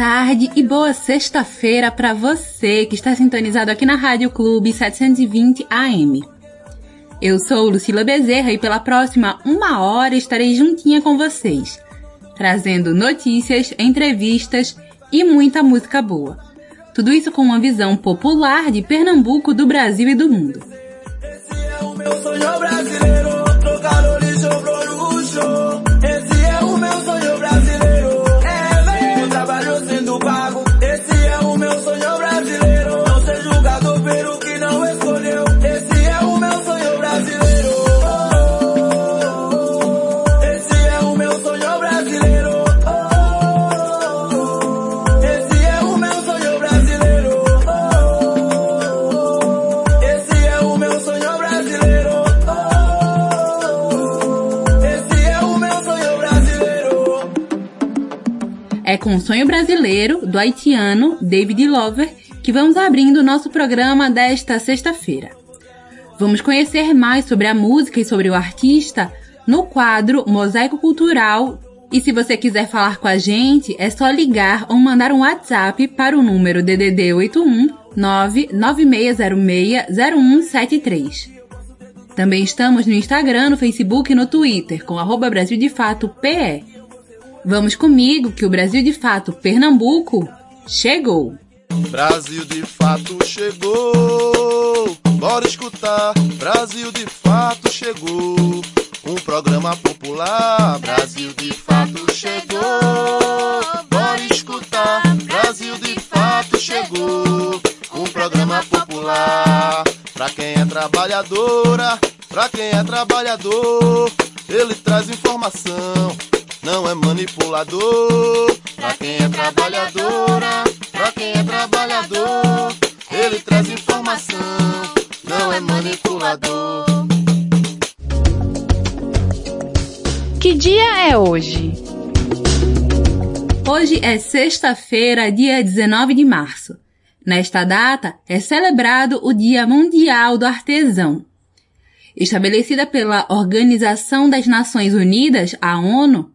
tarde e boa sexta-feira para você que está sintonizado aqui na Rádio Clube 720 AM. Eu sou Lucila Bezerra e pela próxima uma hora estarei juntinha com vocês, trazendo notícias, entrevistas e muita música boa. Tudo isso com uma visão popular de Pernambuco, do Brasil e do mundo. Esse é o meu sonho brasileiro, É com o sonho brasileiro do haitiano David Lover que vamos abrindo nosso programa desta sexta-feira. Vamos conhecer mais sobre a música e sobre o artista no quadro Mosaico Cultural. E se você quiser falar com a gente, é só ligar ou mandar um WhatsApp para o número DDD 81 99606 0173. Também estamos no Instagram, no Facebook e no Twitter com arroba Brasil de Fato PE. Vamos comigo que o Brasil de Fato Pernambuco chegou! Brasil de fato chegou. Bora escutar. Brasil de fato chegou. Um programa popular. Brasil de fato chegou. Bora escutar. Brasil de fato chegou. Um programa popular. Pra quem é trabalhadora, pra quem é trabalhador, ele traz informação. Não é manipulador. Pra quem é trabalhadora, pra quem é trabalhador, ele traz informação. Não é manipulador. Que dia é hoje? Hoje é sexta-feira, dia 19 de março. Nesta data é celebrado o Dia Mundial do Artesão. Estabelecida pela Organização das Nações Unidas, a ONU,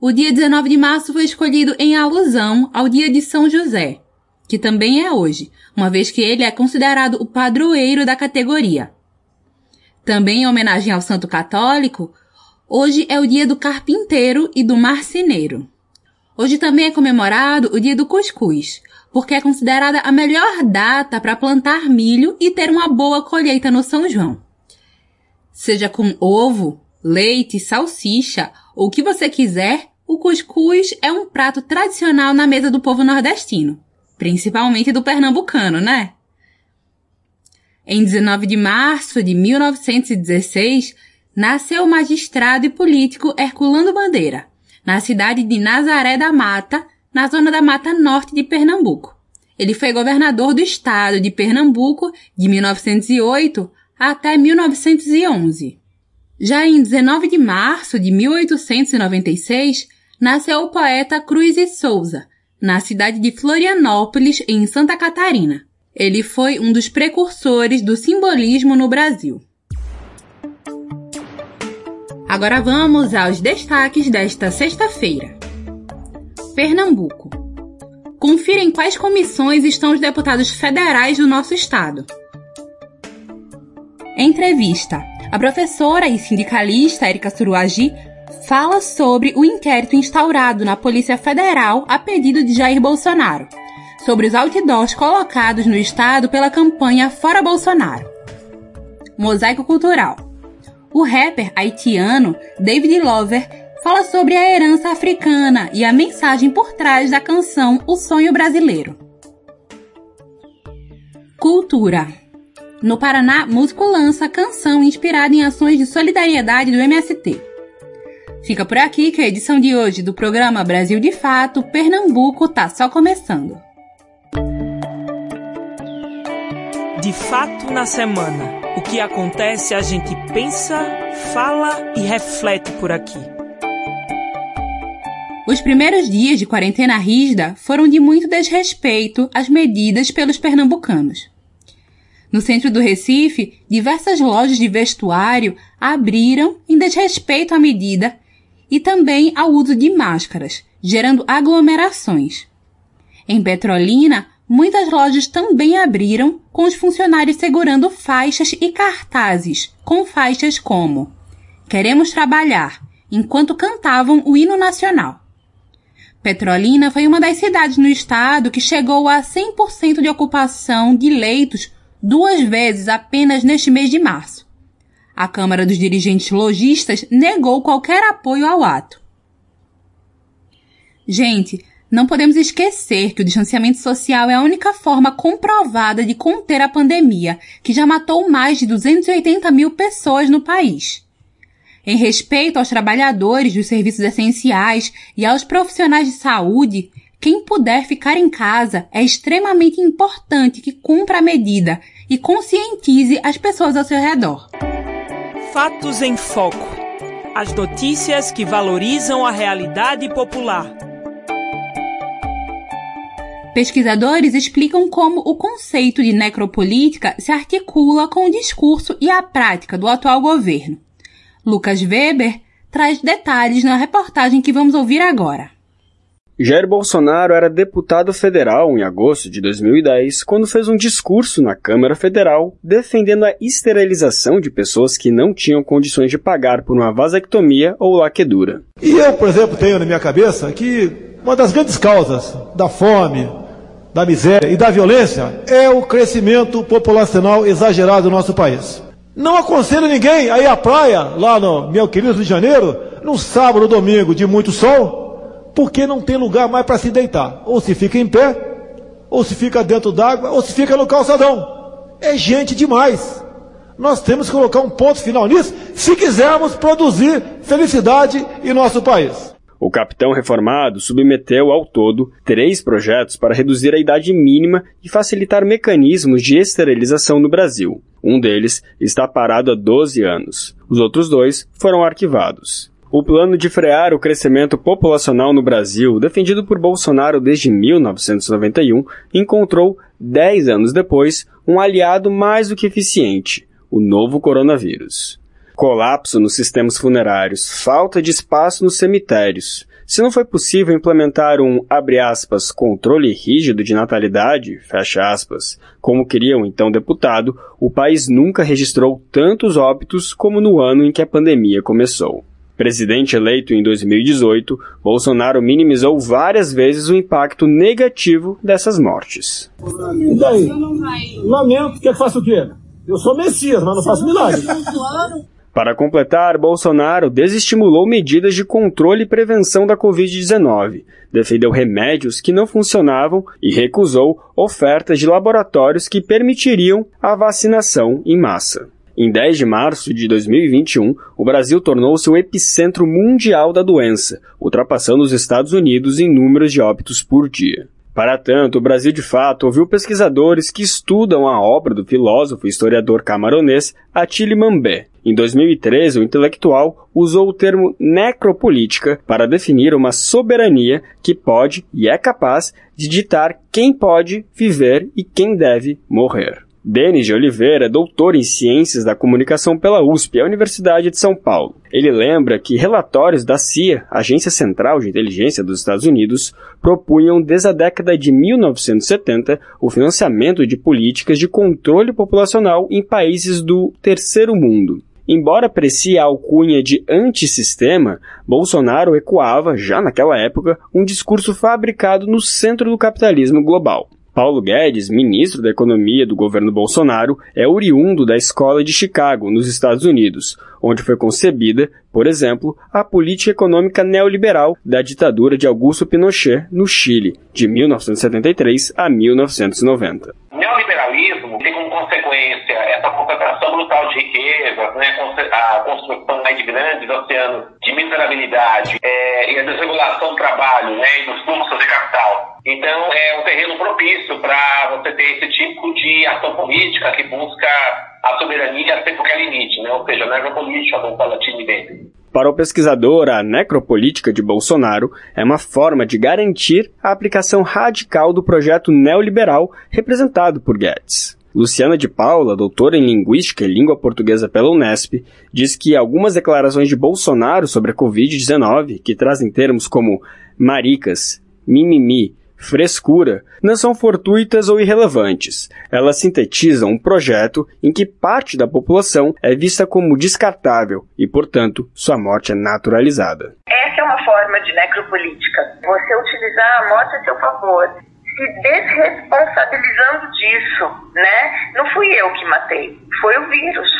o dia 19 de março foi escolhido em alusão ao Dia de São José, que também é hoje, uma vez que ele é considerado o padroeiro da categoria. Também em homenagem ao santo católico, hoje é o dia do carpinteiro e do marceneiro. Hoje também é comemorado o dia do cuscuz, porque é considerada a melhor data para plantar milho e ter uma boa colheita no São João. Seja com ovo, leite, salsicha ou o que você quiser, o cuscuz é um prato tradicional na mesa do povo nordestino, principalmente do pernambucano, né? Em 19 de março de 1916, nasceu o magistrado e político Herculano Bandeira, na cidade de Nazaré da Mata, na zona da Mata Norte de Pernambuco. Ele foi governador do estado de Pernambuco de 1908 até 1911. Já em 19 de março de 1896, nasceu o poeta Cruz e Souza, na cidade de Florianópolis, em Santa Catarina. Ele foi um dos precursores do simbolismo no Brasil. Agora vamos aos destaques desta sexta-feira. Pernambuco. Confira em quais comissões estão os deputados federais do nosso estado. Entrevista. A professora e sindicalista Erika Suruagi fala sobre o inquérito instaurado na Polícia Federal a pedido de Jair Bolsonaro, sobre os outdoors colocados no estado pela campanha Fora Bolsonaro. Mosaico Cultural. O rapper haitiano David Lover fala sobre a herança africana e a mensagem por trás da canção O Sonho Brasileiro. Cultura. No Paraná, músico lança canção inspirada em ações de solidariedade do MST. Fica por aqui que a edição de hoje do programa Brasil de Fato, Pernambuco, tá só começando. De fato na semana, o que acontece a gente pensa, fala e reflete por aqui. Os primeiros dias de quarentena rígida foram de muito desrespeito às medidas pelos pernambucanos. No centro do Recife, diversas lojas de vestuário abriram em desrespeito à medida e também ao uso de máscaras, gerando aglomerações. Em Petrolina, muitas lojas também abriram com os funcionários segurando faixas e cartazes com faixas como Queremos trabalhar, enquanto cantavam o hino nacional. Petrolina foi uma das cidades no estado que chegou a 100% de ocupação de leitos duas vezes apenas neste mês de março. A Câmara dos Dirigentes Logistas negou qualquer apoio ao ato. Gente, não podemos esquecer que o distanciamento social é a única forma comprovada de conter a pandemia, que já matou mais de 280 mil pessoas no país. Em respeito aos trabalhadores dos serviços essenciais e aos profissionais de saúde, quem puder ficar em casa é extremamente importante que cumpra a medida e conscientize as pessoas ao seu redor. Fatos em Foco. As notícias que valorizam a realidade popular. Pesquisadores explicam como o conceito de necropolítica se articula com o discurso e a prática do atual governo. Lucas Weber traz detalhes na reportagem que vamos ouvir agora. Jair Bolsonaro era deputado federal em agosto de 2010, quando fez um discurso na Câmara Federal defendendo a esterilização de pessoas que não tinham condições de pagar por uma vasectomia ou laquedura. E eu, por exemplo, tenho na minha cabeça que uma das grandes causas da fome, da miséria e da violência é o crescimento populacional exagerado do nosso país. Não aconselho ninguém a ir à praia, lá no meu querido Rio de Janeiro, no sábado ou domingo de muito sol, porque não tem lugar mais para se deitar. Ou se fica em pé, ou se fica dentro d'água, ou se fica no calçadão. É gente demais. Nós temos que colocar um ponto final nisso, se quisermos produzir felicidade em nosso país. O capitão reformado submeteu ao todo três projetos para reduzir a idade mínima e facilitar mecanismos de esterilização no Brasil. Um deles está parado há 12 anos. Os outros dois foram arquivados. O plano de frear o crescimento populacional no Brasil, defendido por Bolsonaro desde 1991, encontrou, dez anos depois, um aliado mais do que eficiente: o novo coronavírus colapso nos sistemas funerários, falta de espaço nos cemitérios. Se não foi possível implementar um, aspas, controle rígido de natalidade, aspas, como queria o então deputado, o país nunca registrou tantos óbitos como no ano em que a pandemia começou. Presidente eleito em 2018, Bolsonaro minimizou várias vezes o impacto negativo dessas mortes. E daí? Lamento, quer que faça o quê? Eu sou Messias, mas não faço milagre. Para completar, Bolsonaro desestimulou medidas de controle e prevenção da Covid-19, defendeu remédios que não funcionavam e recusou ofertas de laboratórios que permitiriam a vacinação em massa. Em 10 de março de 2021, o Brasil tornou-se o epicentro mundial da doença, ultrapassando os Estados Unidos em números de óbitos por dia. Para tanto, o Brasil de fato ouviu pesquisadores que estudam a obra do filósofo e historiador camaronês Attili Mambé. Em 2013, o intelectual usou o termo necropolítica para definir uma soberania que pode e é capaz de ditar quem pode viver e quem deve morrer. Denis de Oliveira é doutor em Ciências da Comunicação pela USP, a Universidade de São Paulo. Ele lembra que relatórios da CIA, Agência Central de Inteligência dos Estados Unidos, propunham desde a década de 1970 o financiamento de políticas de controle populacional em países do terceiro mundo. Embora aprecie a alcunha de antissistema, Bolsonaro ecoava, já naquela época, um discurso fabricado no centro do capitalismo global. Paulo Guedes, ministro da Economia do governo Bolsonaro, é oriundo da Escola de Chicago, nos Estados Unidos, onde foi concebida, por exemplo, a política econômica neoliberal da ditadura de Augusto Pinochet no Chile, de 1973 a 1990. O neoliberalismo tem como consequência essa concentração brutal de né, a construção de grandes oceanos de miserabilidade é, e a desregulação do trabalho né, e dos fluxos de capital. Então, é um terreno propício para você ter esse tipo de ação política que busca a soberania sem qualquer limite, né? ou seja, necropolítica, como fala Tini Para o pesquisador, a necropolítica de Bolsonaro é uma forma de garantir a aplicação radical do projeto neoliberal representado por Guedes. Luciana de Paula, doutora em Linguística e Língua Portuguesa pela Unesp, diz que algumas declarações de Bolsonaro sobre a Covid-19, que trazem termos como maricas, mimimi, frescura, não são fortuitas ou irrelevantes. Elas sintetizam um projeto em que parte da população é vista como descartável e, portanto, sua morte é naturalizada. Essa é uma forma de necropolítica. Você utilizar a morte a seu favor se desresponsabilizando disso, né? Não fui eu que matei, foi o vírus.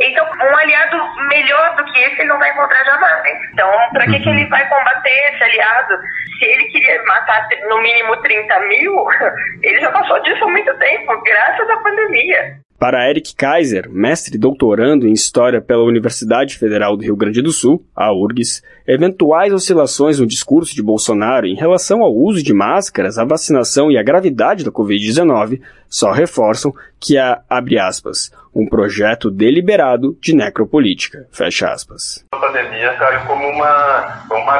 Então, um aliado melhor do que esse ele não vai encontrar jamais. Então, para que, que ele vai combater esse aliado? Se ele queria matar no mínimo 30 mil, ele já passou disso há muito tempo, graças à pandemia. Para Eric Kaiser, mestre e doutorando em História pela Universidade Federal do Rio Grande do Sul, a URGS, eventuais oscilações no discurso de Bolsonaro em relação ao uso de máscaras, a vacinação e a gravidade da Covid-19 só reforçam que há, abre aspas, um projeto deliberado de necropolítica, fecha aspas. A pandemia caiu como uma, uma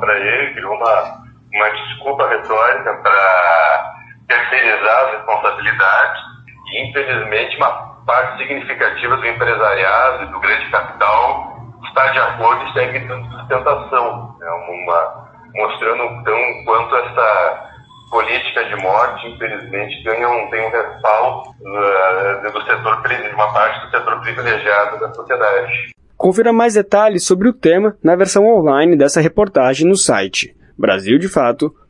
para ele, criou uma, uma desculpa retórica para terceirizar as responsabilidades e, infelizmente, uma parte significativa do empresariado e do grande capital está de acordo e segue dando sustentação, né? uma, mostrando então quanto essa política de morte, infelizmente, tem um, tem um respaldo uh, do setor, uma parte do setor privilegiado da sociedade. Confira mais detalhes sobre o tema na versão online dessa reportagem no site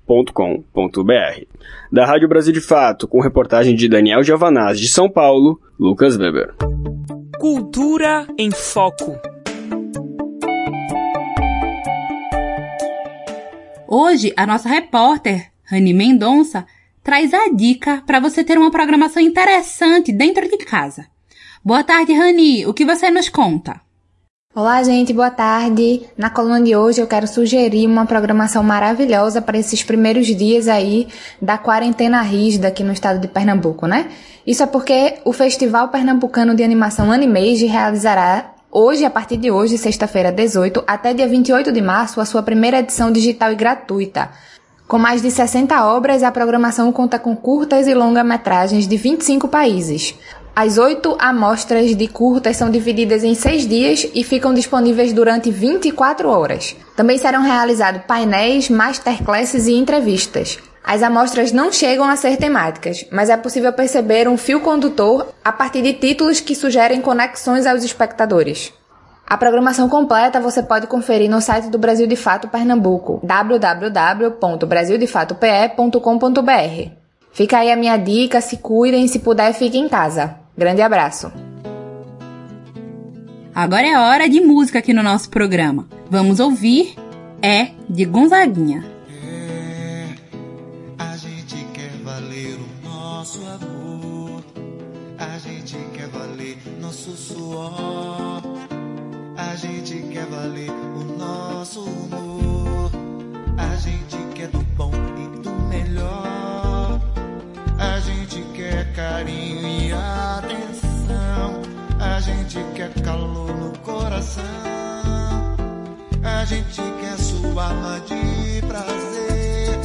brasildefato.com.br. Da Rádio Brasil de Fato, com reportagem de Daniel Giovanaz de São Paulo, Lucas Weber. Cultura em Foco. Hoje, a nossa repórter, Rani Mendonça, traz a dica para você ter uma programação interessante dentro de casa. Boa tarde, Rani. O que você nos conta? Olá, gente, boa tarde. Na coluna de hoje eu quero sugerir uma programação maravilhosa para esses primeiros dias aí da quarentena rígida aqui no estado de Pernambuco, né? Isso é porque o Festival Pernambucano de Animação Animage realizará hoje, a partir de hoje, sexta-feira 18, até dia 28 de março, a sua primeira edição digital e gratuita. Com mais de 60 obras, a programação conta com curtas e longa-metragens de 25 países. As oito amostras de curtas são divididas em seis dias e ficam disponíveis durante 24 horas. Também serão realizados painéis, masterclasses e entrevistas. As amostras não chegam a ser temáticas, mas é possível perceber um fio condutor a partir de títulos que sugerem conexões aos espectadores. A programação completa você pode conferir no site do Brasil de Fato Pernambuco, www.brasildefatope.com.br. Fica aí a minha dica, se cuidem, se puder, fiquem em casa. Grande abraço. Agora é hora de música aqui no nosso programa. Vamos ouvir É de Gonzaguinha. É, a gente quer valer o nosso amor. A gente quer valer nosso suor. A gente quer valer o nosso humor. A gente carinho e atenção. A gente quer calor no coração. A gente quer sua alma de prazer.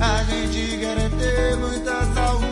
A gente quer ter muita saúde.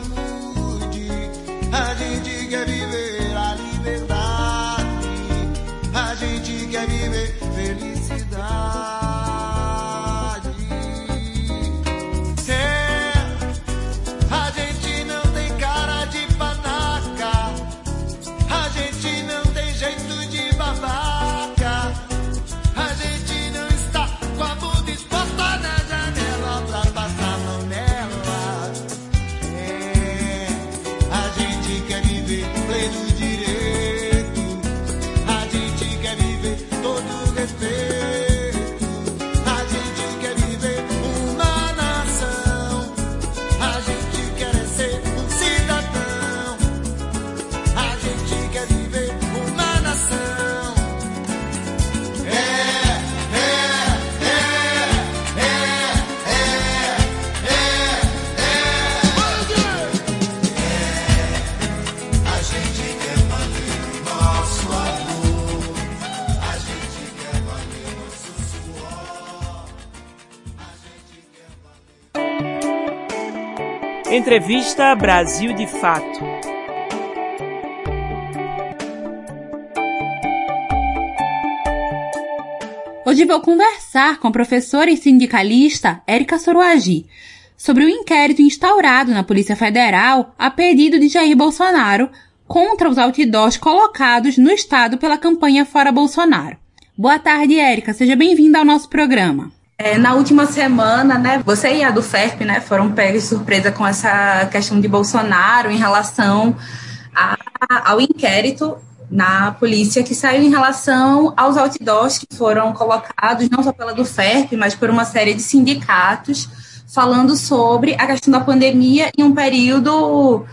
Entrevista Brasil de Fato. Hoje vou conversar com a professora e sindicalista Érica Soruagi sobre o inquérito instaurado na Polícia Federal a pedido de Jair Bolsonaro contra os outdoors colocados no estado pela campanha Fora Bolsonaro. Boa tarde, Érica. Seja bem-vinda ao nosso programa. É, na última semana, né, você e a do FERP, né, foram pegos de surpresa com essa questão de Bolsonaro em relação a, ao inquérito na polícia que saiu em relação aos outdoors que foram colocados, não só pela do FERP, mas por uma série de sindicatos, falando sobre a questão da pandemia em um período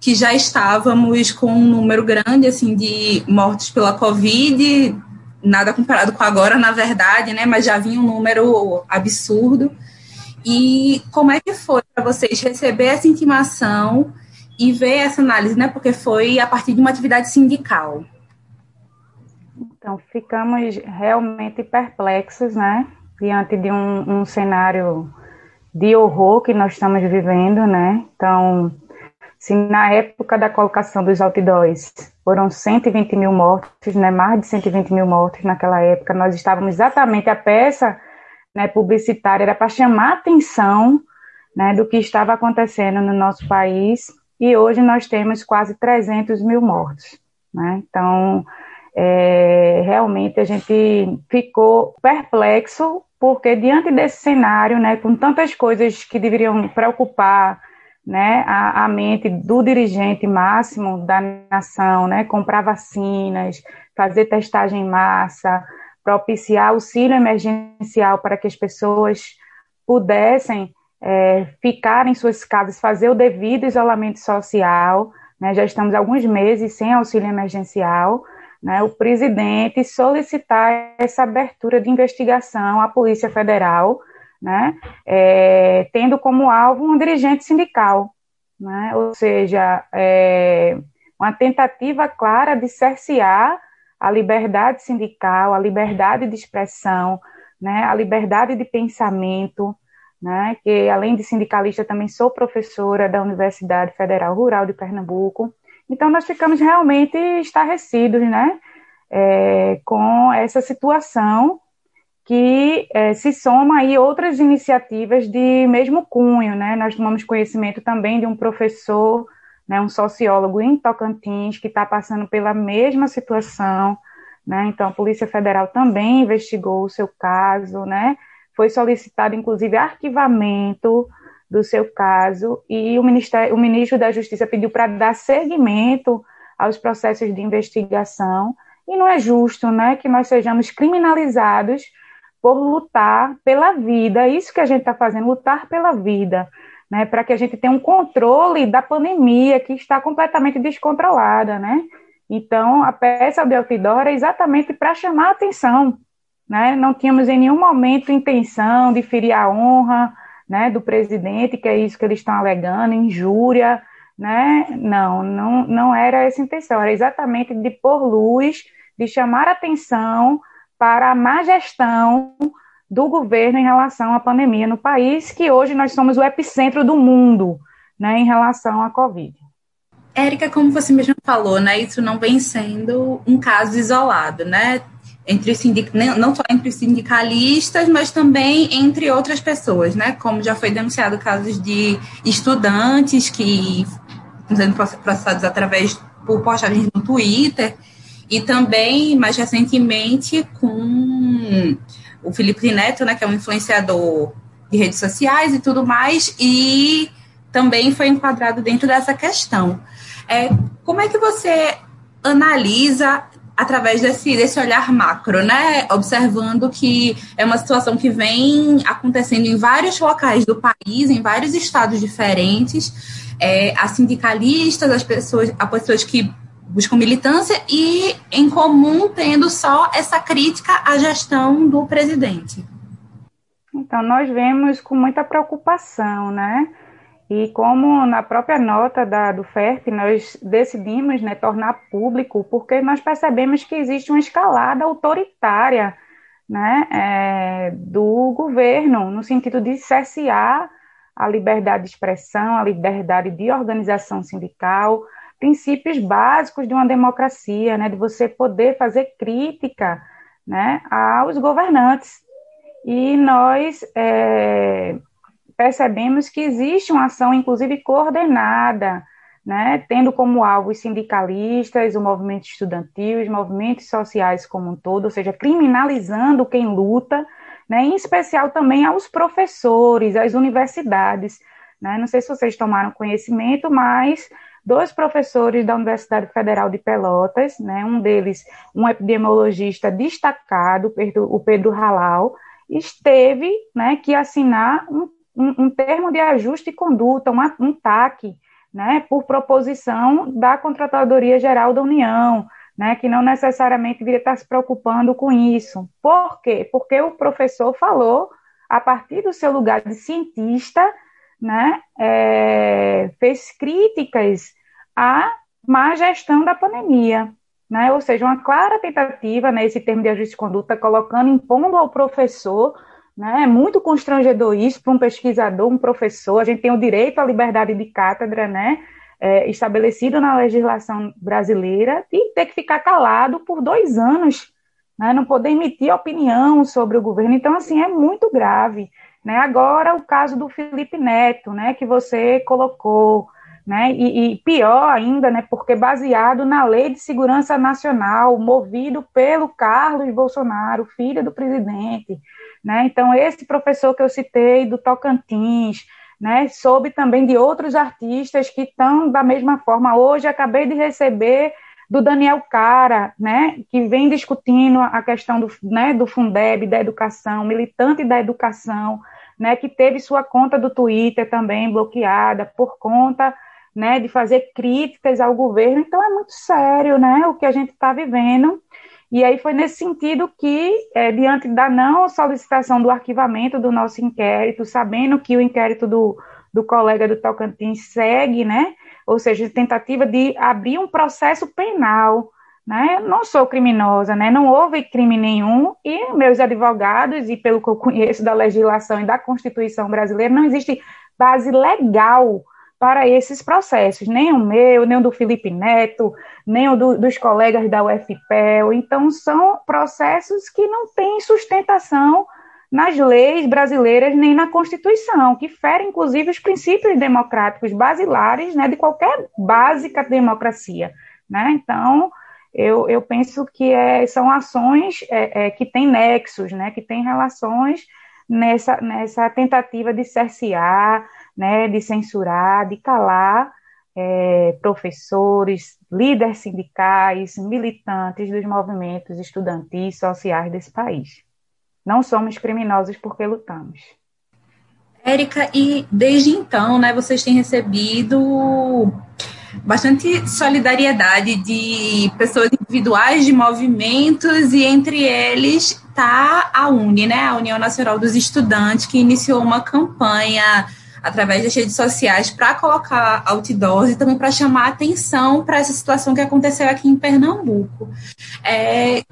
que já estávamos com um número grande assim de mortos pela Covid, nada comparado com agora, na verdade, né? Mas já vinha um número absurdo. E como é que foi para vocês receber essa intimação e ver essa análise, né? Porque foi a partir de uma atividade sindical. Então, ficamos realmente perplexos, né? Diante de um, um cenário de horror que nós estamos vivendo, né? Então, se na época da colocação dos outdoors foram 120 mil mortos, né, mais de 120 mil mortos naquela época, nós estávamos exatamente, a peça né, publicitária era para chamar a atenção né, do que estava acontecendo no nosso país, e hoje nós temos quase 300 mil mortos. Né? Então, é, realmente a gente ficou perplexo, porque diante desse cenário, né, com tantas coisas que deveriam preocupar né, a, a, mente do dirigente máximo da nação, né, comprar vacinas, fazer testagem em massa, propiciar auxílio emergencial para que as pessoas pudessem é, ficar em suas casas, fazer o devido isolamento social, né, já estamos alguns meses sem auxílio emergencial, né, o presidente solicitar essa abertura de investigação à Polícia Federal, né, é, tendo como alvo um dirigente sindical, né, ou seja, é, uma tentativa clara de cercear a liberdade sindical, a liberdade de expressão, né, a liberdade de pensamento, né, que além de sindicalista também sou professora da Universidade Federal Rural de Pernambuco, então nós ficamos realmente estarrecidos, né, é, com essa situação que é, se soma aí outras iniciativas de mesmo cunho, né? Nós tomamos conhecimento também de um professor, né, um sociólogo em Tocantins que está passando pela mesma situação, né? Então a Polícia Federal também investigou o seu caso, né? Foi solicitado inclusive arquivamento do seu caso e o, Ministério, o ministro da Justiça pediu para dar seguimento aos processos de investigação e não é justo, né, que nós sejamos criminalizados por lutar pela vida. Isso que a gente está fazendo, lutar pela vida, né? Para que a gente tenha um controle da pandemia que está completamente descontrolada, né? Então, a peça de outdoor é exatamente para chamar a atenção, né? Não tínhamos em nenhum momento intenção de ferir a honra, né, do presidente, que é isso que eles estão alegando, injúria, né? Não, não, não era essa intenção, era exatamente de pôr luz, de chamar a atenção para a má gestão do governo em relação à pandemia no país, que hoje nós somos o epicentro do mundo né, em relação à Covid. Érica, como você mesmo falou, né, isso não vem sendo um caso isolado, né? Entre sindic... não só entre sindicalistas, mas também entre outras pessoas, né? Como já foi denunciado casos de estudantes que estão sendo processados através por postagens no Twitter e também, mais recentemente, com o Felipe Neto, né, que é um influenciador de redes sociais e tudo mais, e também foi enquadrado dentro dessa questão. É, como é que você analisa através desse, desse olhar macro, né? Observando que é uma situação que vem acontecendo em vários locais do país, em vários estados diferentes. É, as sindicalistas, as pessoas, as pessoas que buscam militância e, em comum, tendo só essa crítica à gestão do presidente. Então, nós vemos com muita preocupação, né? E como na própria nota da, do FERP nós decidimos né, tornar público, porque nós percebemos que existe uma escalada autoritária né, é, do governo, no sentido de cercear a liberdade de expressão, a liberdade de organização sindical, princípios básicos de uma democracia, né, de você poder fazer crítica né, aos governantes. E nós é, percebemos que existe uma ação, inclusive coordenada, né, tendo como alvo os sindicalistas, o movimento estudantil, os movimentos sociais como um todo, ou seja, criminalizando quem luta, né, em especial também aos professores, às universidades. Né? Não sei se vocês tomaram conhecimento, mas dois professores da Universidade Federal de Pelotas, né, um deles, um epidemiologista destacado, o Pedro Halal, esteve né, que assinar um, um, um termo de ajuste de conduta, uma, um TAC, né, por proposição da Contratadoria Geral da União, né, que não necessariamente deveria estar se preocupando com isso. Por quê? Porque o professor falou, a partir do seu lugar de cientista, né, é, fez críticas à má gestão da pandemia. Né, ou seja, uma clara tentativa né, termo de ajuste de conduta, colocando, impondo ao professor né? É muito constrangedor isso para um pesquisador, um professor. A gente tem o direito à liberdade de cátedra, né? É, estabelecido na legislação brasileira, e ter que ficar calado por dois anos, né? não poder emitir opinião sobre o governo. Então, assim, é muito grave. Né? Agora, o caso do Felipe Neto, né, que você colocou, né? E, e, pior ainda, né? Porque baseado na Lei de Segurança Nacional, movido pelo Carlos Bolsonaro, filho do presidente, né? Então, esse professor que eu citei do Tocantins, né, soube também de outros artistas que estão da mesma forma. Hoje acabei de receber do Daniel Cara, né, que vem discutindo a questão do, né, do Fundeb, da educação, militante da educação, né, que teve sua conta do Twitter também bloqueada por conta né, de fazer críticas ao governo. Então é muito sério, né, o que a gente está vivendo. E aí foi nesse sentido que, é, diante da não solicitação do arquivamento do nosso inquérito, sabendo que o inquérito do, do colega do Tocantins segue, né? Ou seja, tentativa de abrir um processo penal. Né? Não sou criminosa, né? não houve crime nenhum, e meus advogados, e pelo que eu conheço da legislação e da Constituição brasileira, não existe base legal para esses processos, nem o meu, nem o do Felipe Neto, nem o do, dos colegas da UFPEL. Então, são processos que não têm sustentação nas leis brasileiras nem na Constituição, que ferem, inclusive, os princípios democráticos basilares né, de qualquer básica democracia. Né? Então, eu, eu penso que é, são ações é, é, que têm nexos, né, que têm relações nessa, nessa tentativa de cercear, né, de censurar, de calar é, professores, líderes sindicais, militantes dos movimentos estudantis sociais desse país. Não somos criminosos porque lutamos. Érica, e desde então, né, vocês têm recebido bastante solidariedade de pessoas individuais, de movimentos, e entre eles está a UNE, né, a União Nacional dos Estudantes, que iniciou uma campanha através das redes sociais para colocar outdoors e também para chamar atenção para essa situação que aconteceu aqui em Pernambuco. É,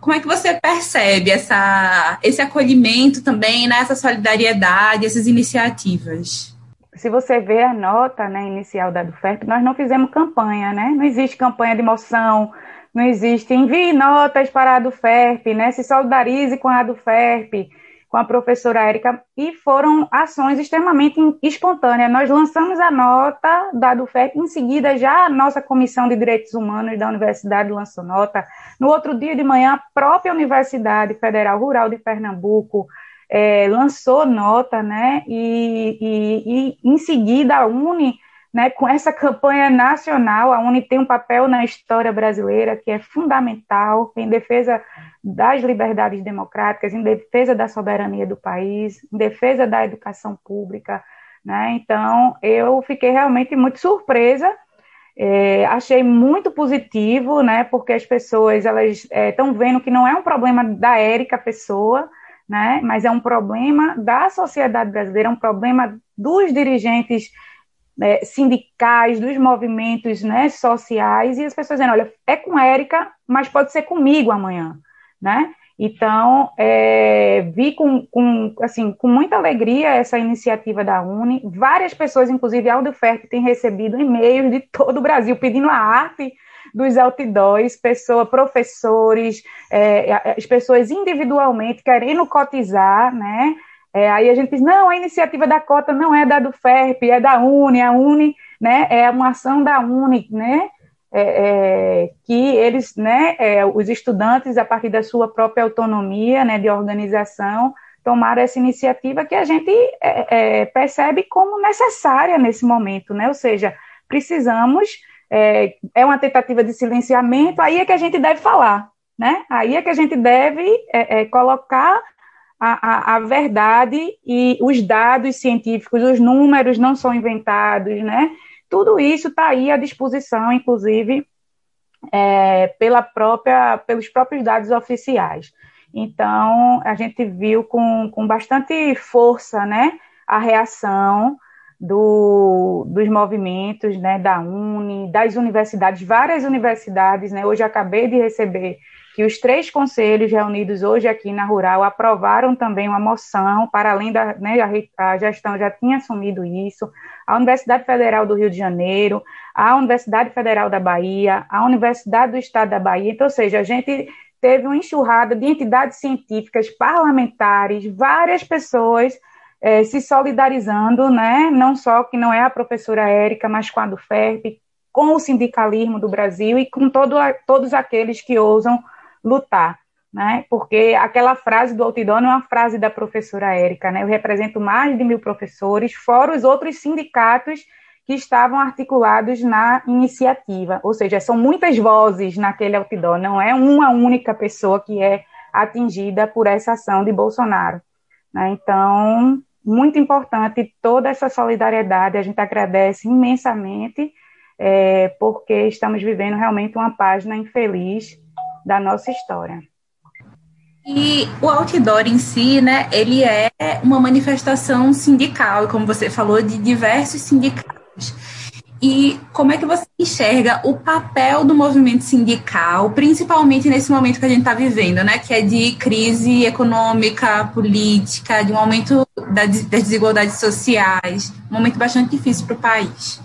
como é que você percebe essa, esse acolhimento também, né, essa solidariedade, essas iniciativas? Se você vê a nota né, inicial da DUFERP, nós não fizemos campanha, né? Não existe campanha de moção, não existe envie notas para a DUFERP, né? Se solidarize com a DUFERP com a professora Érica, e foram ações extremamente espontâneas. Nós lançamos a nota da DUFEP, em seguida já a nossa Comissão de Direitos Humanos da Universidade lançou nota. No outro dia de manhã, a própria Universidade Federal Rural de Pernambuco é, lançou nota, né, e, e, e em seguida a UNE né, com essa campanha nacional, a UNE tem um papel na história brasileira que é fundamental em defesa das liberdades democráticas, em defesa da soberania do país, em defesa da educação pública. Né? Então, eu fiquei realmente muito surpresa. É, achei muito positivo, né, porque as pessoas elas estão é, vendo que não é um problema da Érica Pessoa, né, mas é um problema da sociedade brasileira, é um problema dos dirigentes né, sindicais, dos movimentos né, sociais, e as pessoas dizendo, olha, é com Érica, mas pode ser comigo amanhã, né? Então, é, vi com, com, assim, com muita alegria essa iniciativa da Uni. Várias pessoas, inclusive a Aldoferp, têm recebido e-mails de todo o Brasil pedindo a arte dos outdoors, pessoa, professores, é, as pessoas individualmente querendo cotizar, né? É, aí a gente diz, não, a iniciativa da cota não é da do FERP, é da UNE, a UNE né, é uma ação da UNE, né, é, é, que eles, né, é, os estudantes, a partir da sua própria autonomia né, de organização, tomaram essa iniciativa que a gente é, é, percebe como necessária nesse momento, né, ou seja, precisamos, é, uma tentativa de silenciamento, aí é que a gente deve falar, né, aí é que a gente deve colocar a, a, a, verdade e os dados científicos, os números não são inventados, né? Tudo isso está aí à disposição, inclusive, é, pela própria, pelos próprios dados oficiais. Então, a gente viu com, com bastante força, né, a reação do, dos movimentos, né, da Uni, das universidades, várias universidades, né, hoje acabei de receber que os três conselhos reunidos hoje aqui na Rural aprovaram também uma moção, para além da né, a, a gestão já tinha assumido isso, a Universidade Federal do Rio de Janeiro, a Universidade Federal da Bahia, a Universidade do Estado da Bahia, então, ou seja, a gente teve uma enxurrada de entidades científicas, parlamentares, várias pessoas é, se solidarizando, né, não só que não é a professora Érica, mas com a do FERP, com o sindicalismo do Brasil e com todo, todos aqueles que ousam lutar, né? Porque aquela frase do Altidão é uma frase da professora Érica, né? Eu represento mais de mil professores, fora os outros sindicatos que estavam articulados na iniciativa, ou seja, são muitas vozes naquele outdoor, não é uma única pessoa que é atingida por essa ação de Bolsonaro. Né? Então, muito importante toda essa solidariedade, a gente agradece imensamente, é, porque estamos vivendo realmente uma página infeliz da nossa história. E o outdoor em si, né, ele é uma manifestação sindical, como você falou, de diversos sindicatos. E como é que você enxerga o papel do movimento sindical, principalmente nesse momento que a gente está vivendo, né? Que é de crise econômica, política, de um aumento das desigualdades sociais, um momento bastante difícil para o país.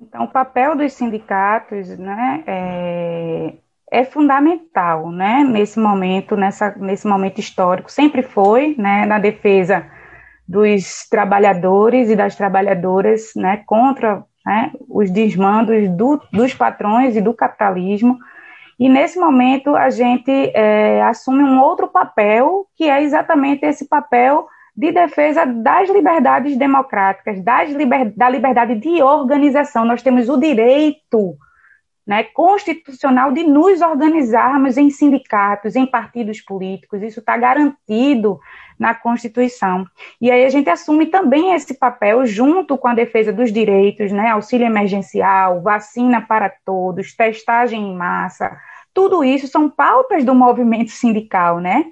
Então, o papel dos sindicatos, né, é, é fundamental, né, nesse momento, nessa, nesse momento histórico, sempre foi, né, na defesa dos trabalhadores e das trabalhadoras, né, contra né, os desmandos do, dos patrões e do capitalismo, e nesse momento a gente é, assume um outro papel, que é exatamente esse papel de defesa das liberdades democráticas, das liber, da liberdade de organização. Nós temos o direito né, constitucional de nos organizarmos em sindicatos, em partidos políticos, isso está garantido na Constituição. E aí a gente assume também esse papel junto com a defesa dos direitos, né, auxílio emergencial, vacina para todos, testagem em massa, tudo isso são pautas do movimento sindical, né?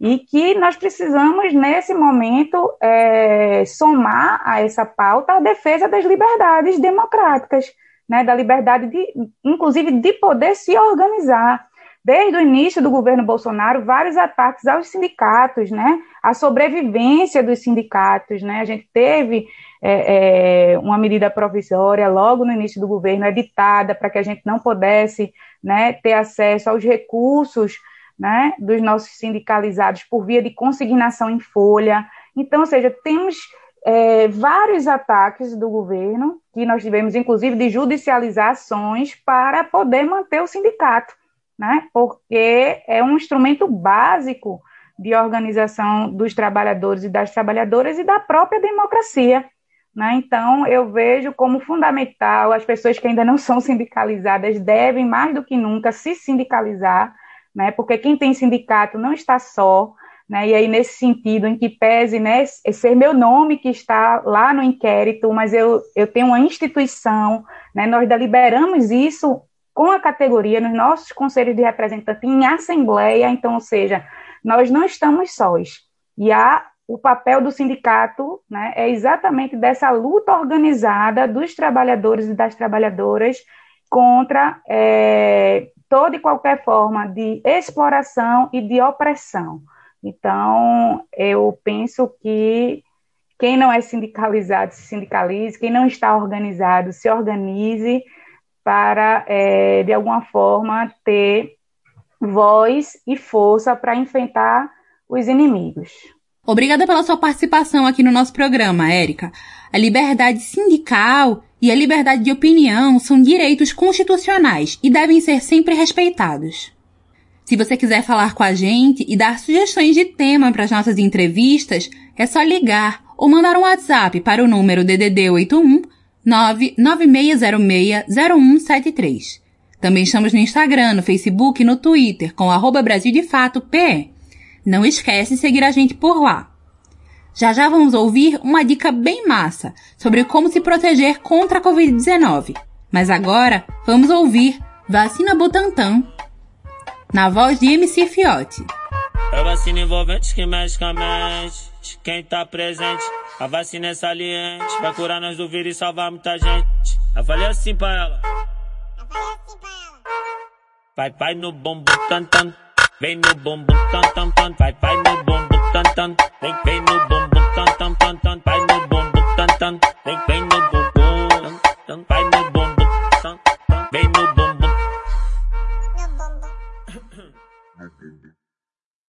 E que nós precisamos, nesse momento, é, somar a essa pauta a defesa das liberdades democráticas né, da liberdade, de, inclusive, de poder se organizar. Desde o início do governo Bolsonaro, vários ataques aos sindicatos, né, a sobrevivência dos sindicatos. Né, a gente teve é, é, uma medida provisória logo no início do governo, editada para que a gente não pudesse né, ter acesso aos recursos né, dos nossos sindicalizados por via de consignação em folha. Então, ou seja, temos é, vários ataques do governo, que nós tivemos, inclusive, de judicializar ações para poder manter o sindicato, né? porque é um instrumento básico de organização dos trabalhadores e das trabalhadoras e da própria democracia. Né? Então, eu vejo como fundamental as pessoas que ainda não são sindicalizadas devem, mais do que nunca, se sindicalizar, né? porque quem tem sindicato não está só, né? E aí, nesse sentido, em que pese né, ser meu nome que está lá no inquérito, mas eu, eu tenho uma instituição, né, nós deliberamos isso com a categoria nos nossos conselhos de representantes em assembleia, então, ou seja, nós não estamos sós. E há o papel do sindicato né, é exatamente dessa luta organizada dos trabalhadores e das trabalhadoras contra é, toda e qualquer forma de exploração e de opressão. Então, eu penso que quem não é sindicalizado se sindicalize, quem não está organizado se organize para, é, de alguma forma, ter voz e força para enfrentar os inimigos. Obrigada pela sua participação aqui no nosso programa, Érica. A liberdade sindical e a liberdade de opinião são direitos constitucionais e devem ser sempre respeitados. Se você quiser falar com a gente e dar sugestões de tema para as nossas entrevistas, é só ligar ou mandar um WhatsApp para o número DDD 81 996060173. Também estamos no Instagram, no Facebook e no Twitter com arroba. Não esquece de seguir a gente por lá. Já já vamos ouvir uma dica bem massa sobre como se proteger contra a Covid-19. Mas agora vamos ouvir Vacina Butantan, na voz de MC Fiote. É vacina envolvente que mexe. Quem tá presente, a vacina é saliente. Vai curar nós do vírus e salvar muita gente. Eu falei assim pra ela. Eu falei assim pra ela. Vai, vai no bumbum tan tan. Vem no bumbum tan tan tan. Vai, vai no bumbum tan tan. Vem, vem no bumbum tan tan tan tan. Vai no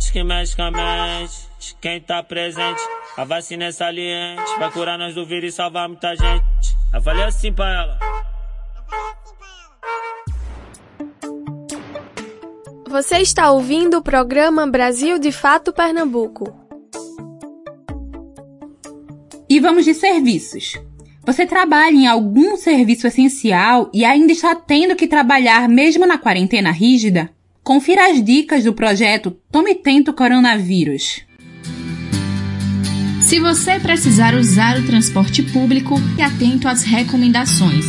envolvente que mexe com a mente. Quem tá presente, a vacina é saliente. Vai curar nós do vírus e salvar muita gente. Eu falei assim pra ela. Você está ouvindo o programa Brasil de Fato Pernambuco. E vamos de serviços. Você trabalha em algum serviço essencial e ainda está tendo que trabalhar mesmo na quarentena rígida? Confira as dicas do projeto Tome Tento Coronavírus. Se você precisar usar o transporte público, fique atento às recomendações.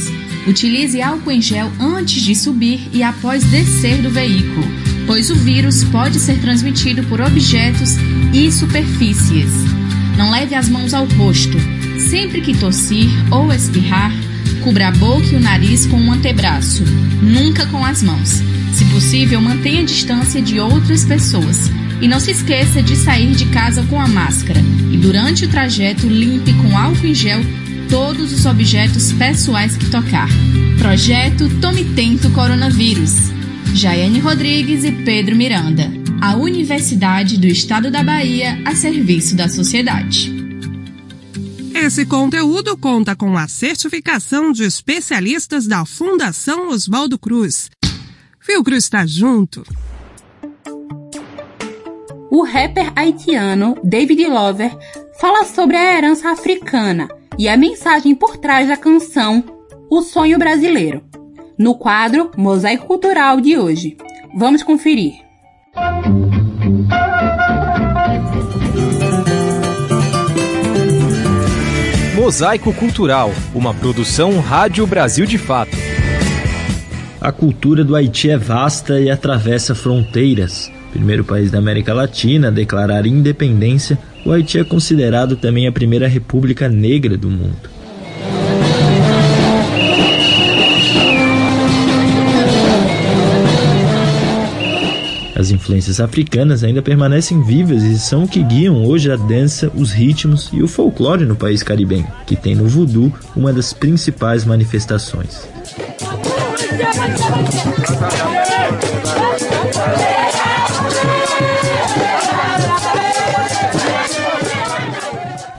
Utilize álcool em gel antes de subir e após descer do veículo, pois o vírus pode ser transmitido por objetos e superfícies. Não leve as mãos ao rosto. Sempre que tossir ou espirrar, cubra a boca e o nariz com um antebraço, nunca com as mãos. Se possível, mantenha a distância de outras pessoas. E não se esqueça de sair de casa com a máscara. E durante o trajeto, limpe com álcool em gel todos os objetos pessoais que tocar. Projeto Tome Tento Coronavírus. Jaiane Rodrigues e Pedro Miranda. A Universidade do Estado da Bahia a serviço da sociedade. Esse conteúdo conta com a certificação de especialistas da Fundação Oswaldo Cruz. Fiocruz está junto. O rapper haitiano David Lover fala sobre a herança africana e a mensagem por trás da canção O Sonho Brasileiro, no quadro Mosaico Cultural de hoje. Vamos conferir. Mosaico Cultural, uma produção Rádio Brasil de Fato. A cultura do Haiti é vasta e atravessa fronteiras. Primeiro país da América Latina a declarar independência, o Haiti é considerado também a primeira república negra do mundo. As influências africanas ainda permanecem vivas e são o que guiam hoje a dança, os ritmos e o folclore no país caribenho, que tem no voodoo uma das principais manifestações.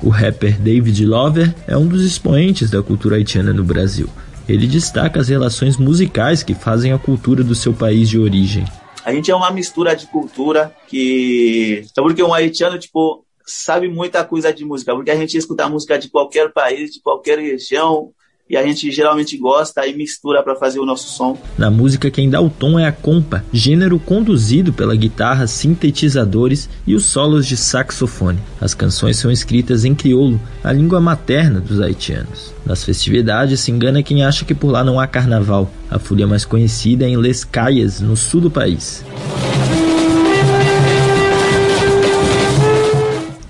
O rapper David Lover é um dos expoentes da cultura haitiana no Brasil. Ele destaca as relações musicais que fazem a cultura do seu país de origem. A gente é uma mistura de cultura que. É porque um haitiano, tipo, sabe muita coisa de música, porque a gente escuta música de qualquer país, de qualquer região, e a gente geralmente gosta e mistura para fazer o nosso som. Na música, quem dá o tom é a compa, gênero conduzido pela guitarra, sintetizadores e os solos de saxofone. As canções são escritas em crioulo, a língua materna dos haitianos. Nas festividades, se engana quem acha que por lá não há carnaval. A folia mais conhecida é em Les Cayes, no sul do país.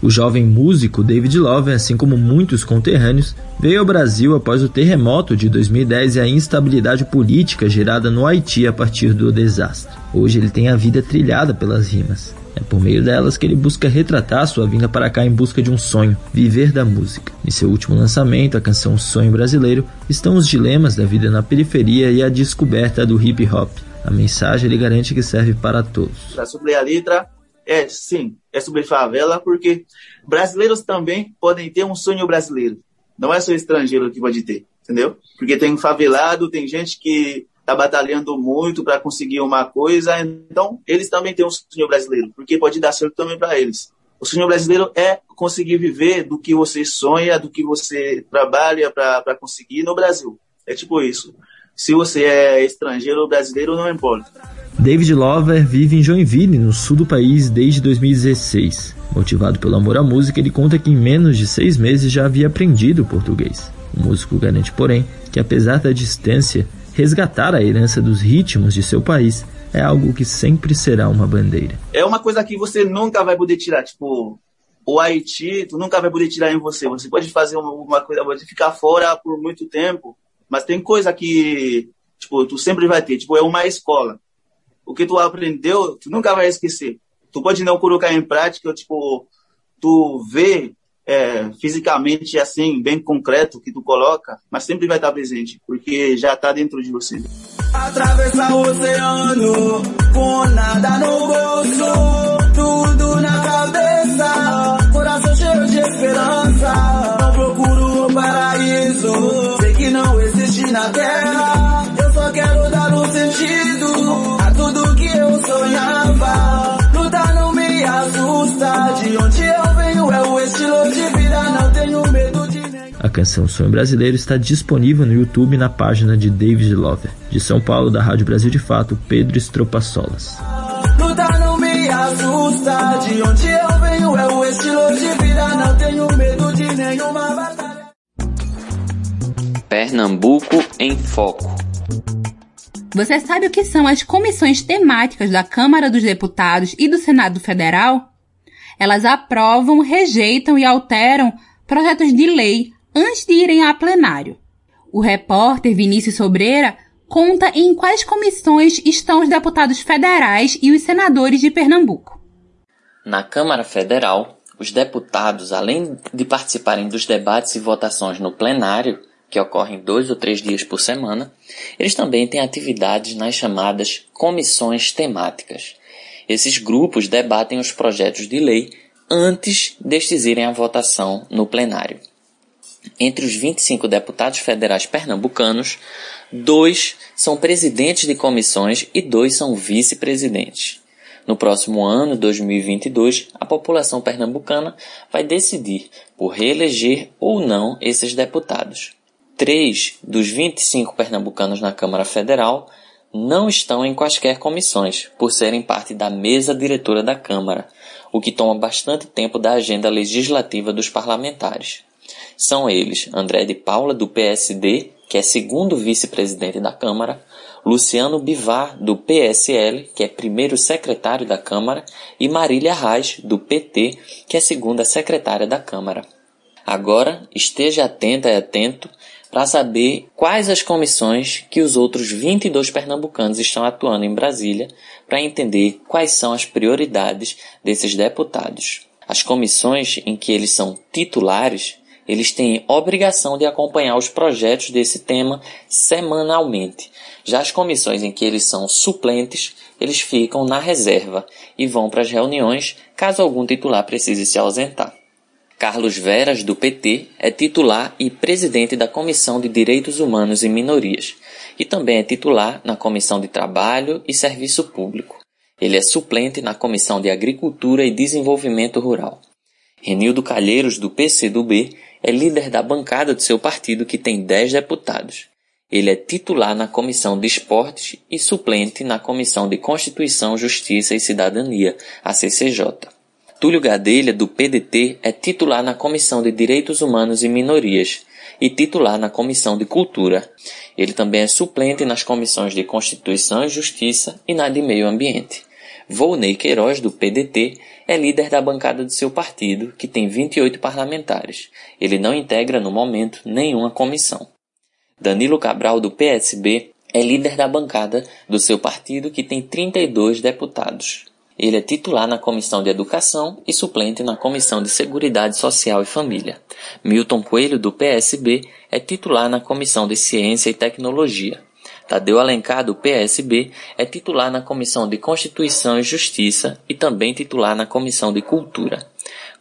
O jovem músico David Love, assim como muitos conterrâneos, veio ao Brasil após o terremoto de 2010 e a instabilidade política gerada no Haiti a partir do desastre. Hoje ele tem a vida trilhada pelas rimas. É por meio delas que ele busca retratar sua vinda para cá em busca de um sonho, viver da música. Em seu último lançamento, a canção Sonho Brasileiro, estão os dilemas da vida na periferia e a descoberta do hip hop. A mensagem ele garante que serve para todos. Sobre a letra, é, sim, é sobre favela, porque brasileiros também podem ter um sonho brasileiro. Não é só estrangeiro que pode ter, entendeu? Porque tem favelado, tem gente que está batalhando muito para conseguir uma coisa, então eles também têm um sonho brasileiro, porque pode dar certo também para eles. O sonho brasileiro é conseguir viver do que você sonha, do que você trabalha para conseguir no Brasil. É tipo isso. Se você é estrangeiro ou brasileiro, não importa. David Lover vive em Joinville, no sul do país, desde 2016. Motivado pelo amor à música, ele conta que em menos de seis meses já havia aprendido português. O músico garante, porém, que apesar da distância, resgatar a herança dos ritmos de seu país é algo que sempre será uma bandeira. É uma coisa que você nunca vai poder tirar, tipo, o Haiti, tu nunca vai poder tirar em você. Você pode fazer uma coisa, pode ficar fora por muito tempo, mas tem coisa que, tipo, tu sempre vai ter, tipo, é uma escola o que tu aprendeu, tu nunca vai esquecer. Tu pode não colocar em prática, tipo, tu vê é, fisicamente assim, bem concreto que tu coloca, mas sempre vai estar presente, porque já está dentro de você. Atravessar o oceano, com nada no bolso, tudo na cabeça, coração cheio de esperança. Não procuro o paraíso, na terra, eu só quero dar um sentido tudo que eu sonhava. Lutar não me assusta. De onde eu venho é o estilo de vida. Não tenho medo de. A canção Sonho Brasileiro está disponível no YouTube na página de David Lover. De São Paulo, da Rádio Brasil de Fato, Pedro Estropaçolas. Lutar não me assusta. De onde eu venho é o estilo de vida. Não tenho medo de nenhuma batalha. Pernambuco em Foco. Você sabe o que são as comissões temáticas da Câmara dos Deputados e do Senado Federal? Elas aprovam, rejeitam e alteram projetos de lei antes de irem a plenário. O repórter Vinícius Sobreira conta em quais comissões estão os deputados federais e os senadores de Pernambuco. Na Câmara Federal, os deputados, além de participarem dos debates e votações no plenário, que ocorrem dois ou três dias por semana, eles também têm atividades nas chamadas comissões temáticas. Esses grupos debatem os projetos de lei antes destes irem à votação no plenário. Entre os 25 deputados federais pernambucanos, dois são presidentes de comissões e dois são vice-presidentes. No próximo ano, 2022, a população pernambucana vai decidir por reeleger ou não esses deputados. Três dos 25 pernambucanos na Câmara Federal não estão em quaisquer comissões, por serem parte da mesa diretora da Câmara, o que toma bastante tempo da agenda legislativa dos parlamentares. São eles André de Paula, do PSD, que é segundo vice-presidente da Câmara, Luciano Bivar, do PSL, que é primeiro secretário da Câmara, e Marília Reis, do PT, que é segunda secretária da Câmara. Agora, esteja atenta e atento para saber quais as comissões que os outros 22 pernambucanos estão atuando em Brasília para entender quais são as prioridades desses deputados. As comissões em que eles são titulares, eles têm obrigação de acompanhar os projetos desse tema semanalmente. Já as comissões em que eles são suplentes, eles ficam na reserva e vão para as reuniões caso algum titular precise se ausentar. Carlos Veras, do PT, é titular e presidente da Comissão de Direitos Humanos e Minorias, e também é titular na Comissão de Trabalho e Serviço Público. Ele é suplente na Comissão de Agricultura e Desenvolvimento Rural. Renildo Calheiros, do PCdoB, é líder da bancada do seu partido, que tem 10 deputados. Ele é titular na Comissão de Esportes e suplente na Comissão de Constituição, Justiça e Cidadania, a CCJ. Túlio Gadelha, do PDT, é titular na Comissão de Direitos Humanos e Minorias e titular na Comissão de Cultura. Ele também é suplente nas comissões de Constituição e Justiça e na de Meio Ambiente. Volney Queiroz, do PDT, é líder da bancada do seu partido, que tem 28 parlamentares. Ele não integra, no momento, nenhuma comissão. Danilo Cabral, do PSB, é líder da bancada do seu partido, que tem 32 deputados. Ele é titular na Comissão de Educação e suplente na Comissão de Seguridade Social e Família. Milton Coelho, do PSB, é titular na Comissão de Ciência e Tecnologia. Tadeu Alencar, do PSB, é titular na Comissão de Constituição e Justiça e também titular na Comissão de Cultura.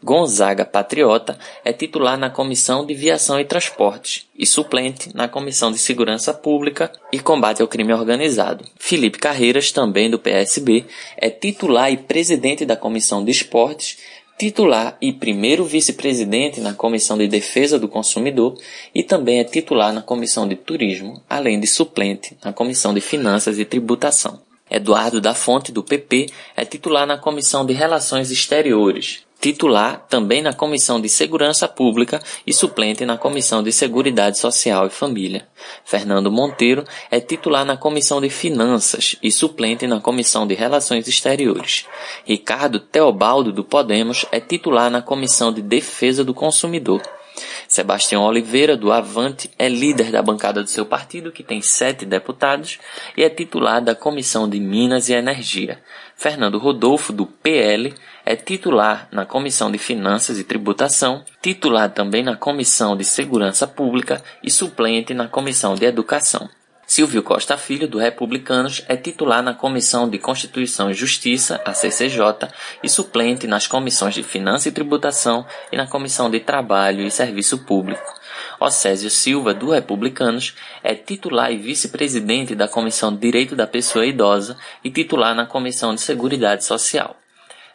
Gonzaga Patriota é titular na Comissão de Viação e Transportes e suplente na Comissão de Segurança Pública e Combate ao Crime Organizado. Felipe Carreiras, também do PSB, é titular e presidente da Comissão de Esportes titular e primeiro vice-presidente na Comissão de Defesa do Consumidor e também é titular na Comissão de Turismo, além de suplente na Comissão de Finanças e Tributação. Eduardo da Fonte, do PP, é titular na Comissão de Relações Exteriores, titular também na Comissão de Segurança Pública e suplente na Comissão de Seguridade Social e Família. Fernando Monteiro é titular na Comissão de Finanças e suplente na Comissão de Relações Exteriores. Ricardo Teobaldo do Podemos é titular na Comissão de Defesa do Consumidor. Sebastião Oliveira, do Avante, é líder da bancada do seu partido, que tem sete deputados, e é titular da Comissão de Minas e Energia. Fernando Rodolfo, do PL, é titular na Comissão de Finanças e Tributação, titular também na Comissão de Segurança Pública e suplente na Comissão de Educação. Silvio Costa Filho, do Republicanos, é titular na Comissão de Constituição e Justiça, a CCJ, e suplente nas comissões de Finanças e Tributação e na Comissão de Trabalho e Serviço Público. Océsio Silva, do Republicanos, é titular e vice-presidente da Comissão de Direito da Pessoa Idosa e titular na Comissão de Seguridade Social.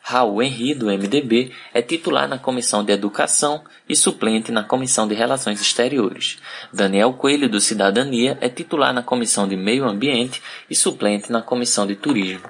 Raul Henri, do MDB, é titular na Comissão de Educação e suplente na Comissão de Relações Exteriores. Daniel Coelho, do Cidadania, é titular na Comissão de Meio Ambiente e suplente na Comissão de Turismo.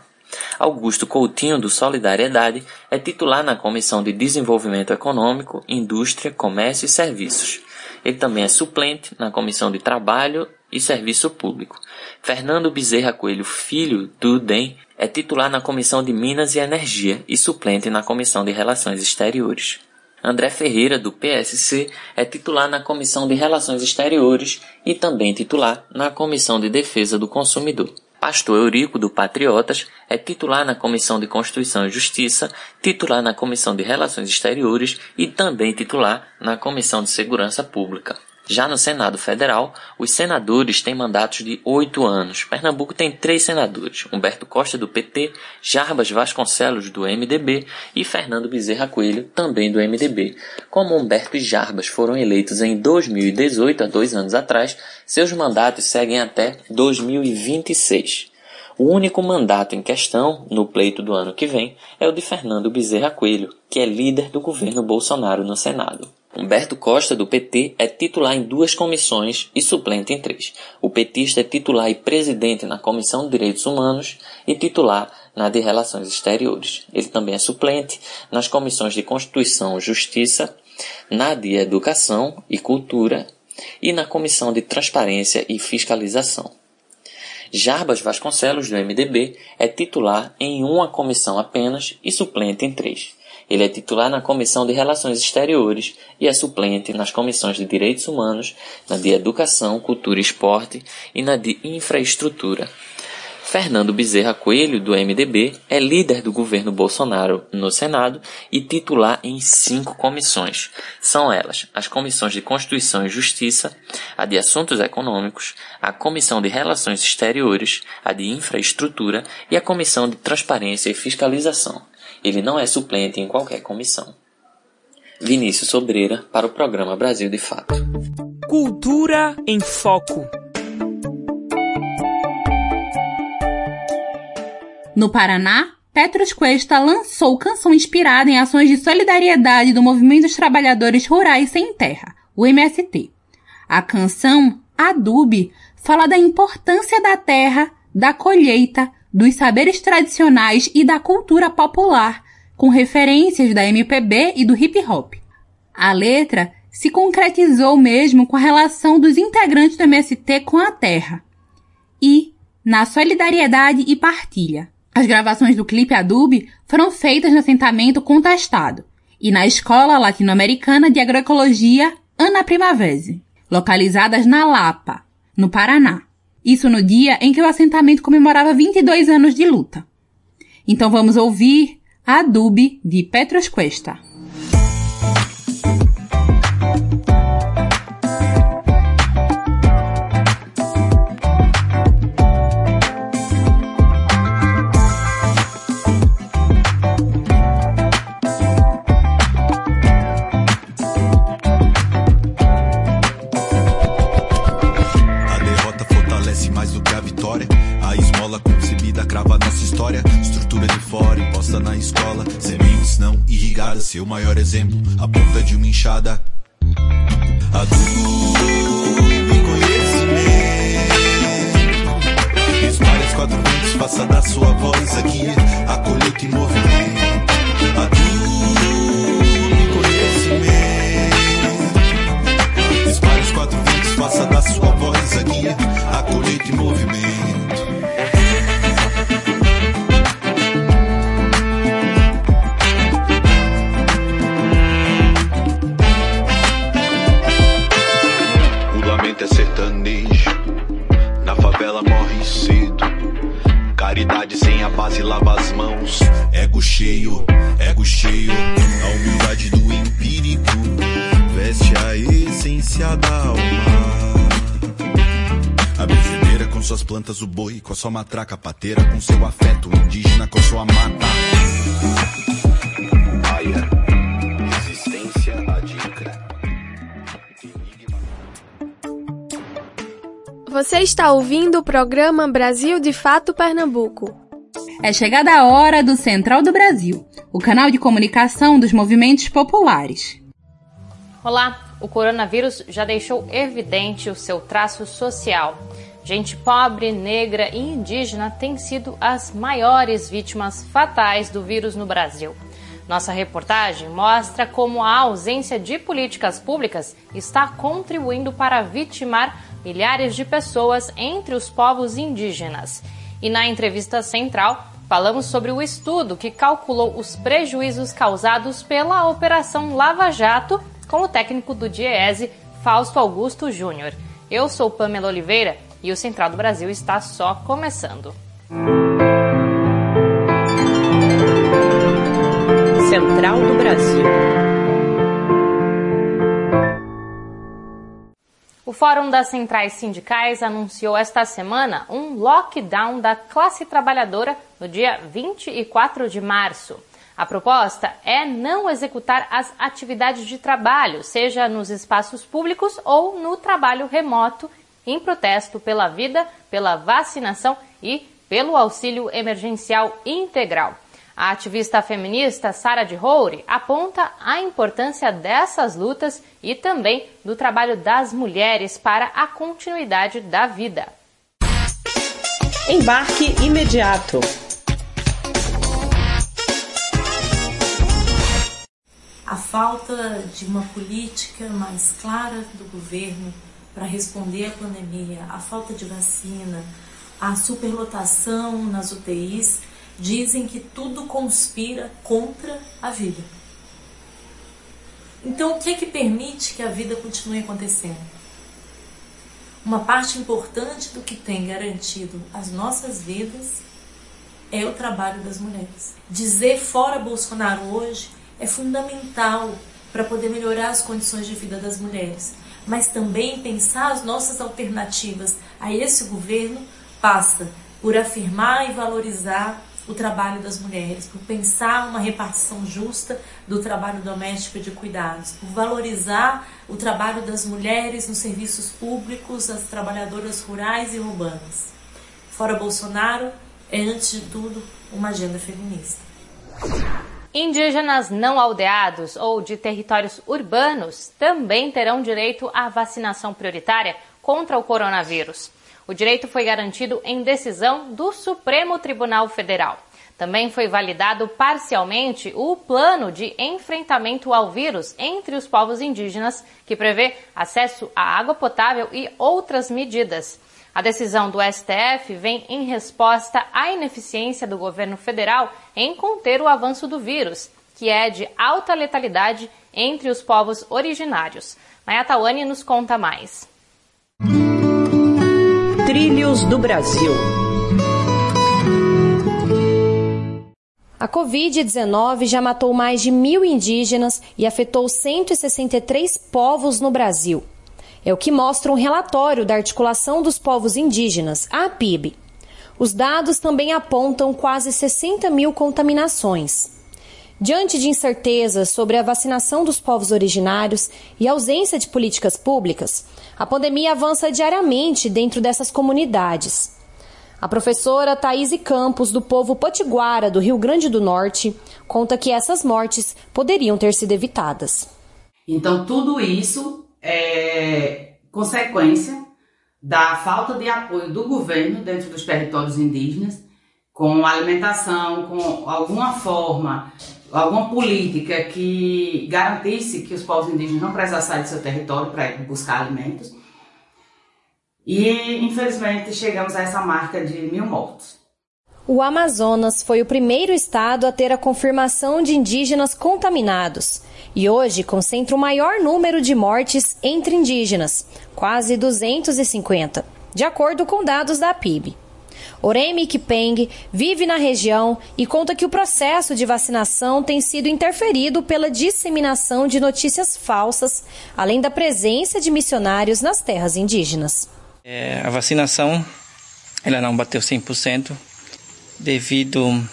Augusto Coutinho, do Solidariedade, é titular na Comissão de Desenvolvimento Econômico, Indústria, Comércio e Serviços. Ele também é suplente na Comissão de Trabalho e Serviço Público. Fernando Bezerra Coelho Filho, do DEM, é titular na Comissão de Minas e Energia e suplente na Comissão de Relações Exteriores. André Ferreira, do PSC, é titular na Comissão de Relações Exteriores e também titular na Comissão de Defesa do Consumidor. Pastor Eurico, do Patriotas, é titular na Comissão de Constituição e Justiça, titular na Comissão de Relações Exteriores e também titular na Comissão de Segurança Pública. Já no Senado Federal, os senadores têm mandatos de oito anos. Pernambuco tem três senadores: Humberto Costa, do PT, Jarbas Vasconcelos, do MDB e Fernando Bezerra Coelho, também do MDB. Como Humberto e Jarbas foram eleitos em 2018, há dois anos atrás, seus mandatos seguem até 2026. O único mandato em questão, no pleito do ano que vem, é o de Fernando Bezerra Coelho, que é líder do governo Bolsonaro no Senado. Humberto Costa, do PT, é titular em duas comissões e suplente em três. O petista é titular e presidente na Comissão de Direitos Humanos e titular na de Relações Exteriores. Ele também é suplente nas comissões de Constituição e Justiça, na de Educação e Cultura e na Comissão de Transparência e Fiscalização. Jarbas Vasconcelos, do MDB, é titular em uma comissão apenas e suplente em três. Ele é titular na Comissão de Relações Exteriores e é suplente nas comissões de Direitos Humanos, na de Educação, Cultura e Esporte e na de Infraestrutura. Fernando Bezerra Coelho, do MDB, é líder do governo Bolsonaro no Senado e titular em cinco comissões. São elas as comissões de Constituição e Justiça, a de Assuntos Econômicos, a Comissão de Relações Exteriores, a de Infraestrutura e a Comissão de Transparência e Fiscalização. Ele não é suplente em qualquer comissão. Vinícius Sobreira para o programa Brasil de Fato. Cultura em Foco. No Paraná, Petros Cuesta lançou canção inspirada em ações de solidariedade do Movimento dos Trabalhadores Rurais Sem Terra, o MST. A canção Adube fala da importância da terra, da colheita, dos saberes tradicionais e da cultura popular, com referências da MPB e do hip hop. A letra se concretizou mesmo com a relação dos integrantes do MST com a terra e na solidariedade e partilha. As gravações do clipe Adobe foram feitas no assentamento contestado e na Escola Latino-Americana de Agroecologia Ana Primavese, localizadas na Lapa, no Paraná. Isso no dia em que o assentamento comemorava 22 anos de luta. Então vamos ouvir Adobe de Petros Cuesta. Seu maior exemplo, a ponta de uma enxada. Adubo e conhecimento. Espalhe as quatro ventos, faça da sua voz aqui base lava as mãos. Ego cheio, ego cheio. A humildade do empírico veste a essência da alma. A benzedeira com suas plantas, o boi com a sua matraca, pateira com seu afeto, indígena com sua mata. Aia, Você está ouvindo o programa Brasil de Fato Pernambuco. É chegada a hora do Central do Brasil, o canal de comunicação dos movimentos populares. Olá, o coronavírus já deixou evidente o seu traço social. Gente pobre, negra e indígena têm sido as maiores vítimas fatais do vírus no Brasil. Nossa reportagem mostra como a ausência de políticas públicas está contribuindo para vitimar milhares de pessoas entre os povos indígenas. E na entrevista central, falamos sobre o estudo que calculou os prejuízos causados pela Operação Lava Jato com o técnico do DIEESE, Fausto Augusto Júnior. Eu sou Pamela Oliveira e o Central do Brasil está só começando. Central do Brasil. O Fórum das Centrais Sindicais anunciou esta semana um lockdown da classe trabalhadora no dia 24 de março. A proposta é não executar as atividades de trabalho, seja nos espaços públicos ou no trabalho remoto, em protesto pela vida, pela vacinação e pelo auxílio emergencial integral. A ativista feminista Sara de Roure aponta a importância dessas lutas e também do trabalho das mulheres para a continuidade da vida. Embarque imediato. A falta de uma política mais clara do governo para responder à pandemia, a falta de vacina, a superlotação nas UTIs dizem que tudo conspira contra a vida. Então, o que é que permite que a vida continue acontecendo? Uma parte importante do que tem garantido as nossas vidas é o trabalho das mulheres. Dizer fora Bolsonaro hoje é fundamental para poder melhorar as condições de vida das mulheres, mas também pensar as nossas alternativas a esse governo passa por afirmar e valorizar o trabalho das mulheres, por pensar uma repartição justa do trabalho doméstico e de cuidados, por valorizar o trabalho das mulheres nos serviços públicos, as trabalhadoras rurais e urbanas. Fora Bolsonaro, é, antes de tudo, uma agenda feminista. Indígenas não aldeados ou de territórios urbanos também terão direito à vacinação prioritária contra o coronavírus. O direito foi garantido em decisão do Supremo Tribunal Federal. Também foi validado parcialmente o plano de enfrentamento ao vírus entre os povos indígenas, que prevê acesso à água potável e outras medidas. A decisão do STF vem em resposta à ineficiência do governo federal em conter o avanço do vírus, que é de alta letalidade entre os povos originários. Mayatawane nos conta mais. Trilhos do Brasil. A Covid-19 já matou mais de mil indígenas e afetou 163 povos no Brasil. É o que mostra um relatório da Articulação dos Povos Indígenas, a APIB. Os dados também apontam quase 60 mil contaminações. Diante de incertezas sobre a vacinação dos povos originários e ausência de políticas públicas, a pandemia avança diariamente dentro dessas comunidades. A professora Thaís Campos, do povo potiguara do Rio Grande do Norte, conta que essas mortes poderiam ter sido evitadas. Então, tudo isso é consequência da falta de apoio do governo dentro dos territórios indígenas, com alimentação, com alguma forma, alguma política que garantisse que os povos indígenas não precisassem do seu território para buscar alimentos. E, infelizmente, chegamos a essa marca de mil mortos. O Amazonas foi o primeiro estado a ter a confirmação de indígenas contaminados e hoje concentra o maior número de mortes entre indígenas, quase 250, de acordo com dados da PIB. Oremi Kipeng vive na região e conta que o processo de vacinação tem sido interferido pela disseminação de notícias falsas, além da presença de missionários nas terras indígenas. É, a vacinação ela não bateu 100% devido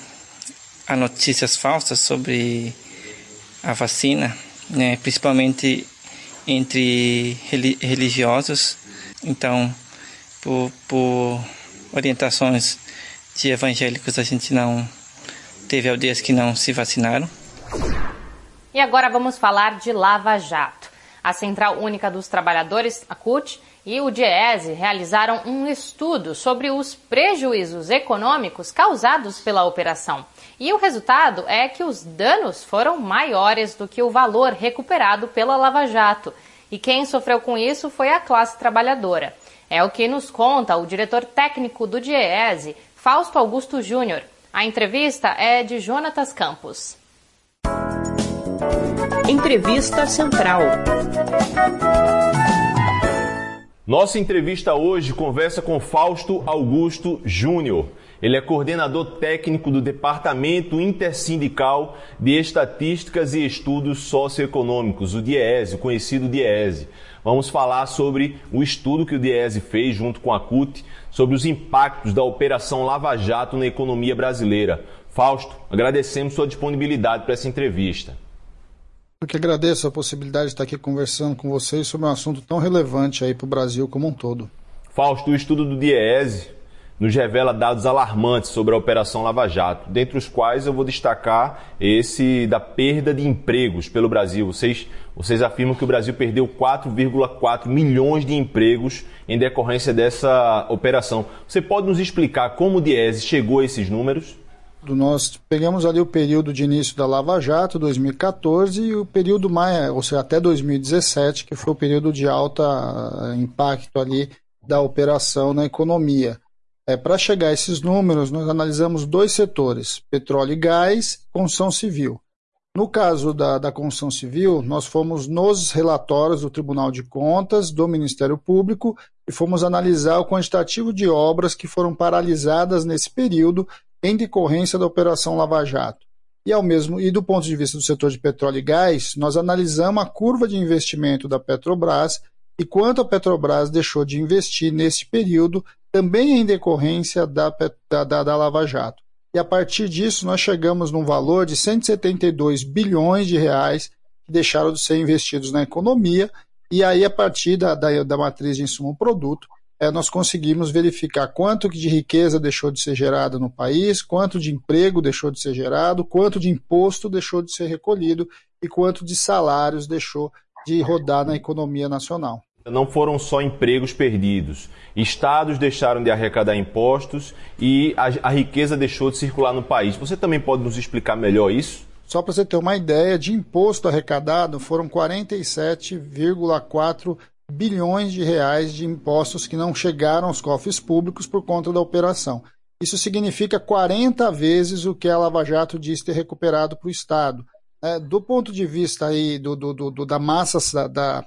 a notícias falsas sobre a vacina, né, principalmente entre religiosos. Então, por, por orientações de evangélicos, a gente não teve aldeias que não se vacinaram. E agora vamos falar de Lava Jato. A Central Única dos Trabalhadores, a CUT, e o DIEESE realizaram um estudo sobre os prejuízos econômicos causados pela operação. E o resultado é que os danos foram maiores do que o valor recuperado pela Lava Jato. E quem sofreu com isso foi a classe trabalhadora. É o que nos conta o diretor técnico do DIEESE, Fausto Augusto Júnior. A entrevista é de Jonatas Campos. Entrevista Central. Nossa entrevista hoje conversa com Fausto Augusto Júnior. Ele é coordenador técnico do Departamento Intersindical de Estatísticas e Estudos Socioeconômicos, o DIESE, o conhecido DIESE. Vamos falar sobre o estudo que o DIESE fez junto com a CUT sobre os impactos da Operação Lava Jato na economia brasileira. Fausto, agradecemos sua disponibilidade para essa entrevista. Eu que agradeço a possibilidade de estar aqui conversando com vocês sobre um assunto tão relevante aí para o Brasil como um todo. Fausto, o estudo do DIESE nos revela dados alarmantes sobre a Operação Lava Jato, dentre os quais eu vou destacar esse da perda de empregos pelo Brasil. Vocês, vocês afirmam que o Brasil perdeu 4,4 milhões de empregos em decorrência dessa operação. Você pode nos explicar como o DIESE chegou a esses números? nós pegamos ali o período de início da Lava Jato, 2014, e o período mais, ou seja, até 2017, que foi o período de alta eh, impacto ali da operação na economia. É, Para chegar a esses números, nós analisamos dois setores, petróleo e gás, construção civil. No caso da, da construção civil, nós fomos nos relatórios do Tribunal de Contas, do Ministério Público, e fomos analisar o quantitativo de obras que foram paralisadas nesse período em decorrência da Operação Lava Jato. E, ao mesmo, e do ponto de vista do setor de petróleo e gás, nós analisamos a curva de investimento da Petrobras e quanto a Petrobras deixou de investir nesse período, também em decorrência da, da, da Lava Jato. E a partir disso, nós chegamos num valor de 172 bilhões de reais que deixaram de ser investidos na economia, e aí, a partir da, da, da matriz de insumo produto, é, nós conseguimos verificar quanto de riqueza deixou de ser gerada no país, quanto de emprego deixou de ser gerado, quanto de imposto deixou de ser recolhido e quanto de salários deixou de rodar na economia nacional. Não foram só empregos perdidos. Estados deixaram de arrecadar impostos e a, a riqueza deixou de circular no país. Você também pode nos explicar melhor isso? Só para você ter uma ideia, de imposto arrecadado foram 47,4 bilhões de reais de impostos que não chegaram aos cofres públicos por conta da operação. Isso significa 40 vezes o que a Lava Jato diz ter recuperado para o Estado. É, do ponto de vista aí do, do, do da massa da,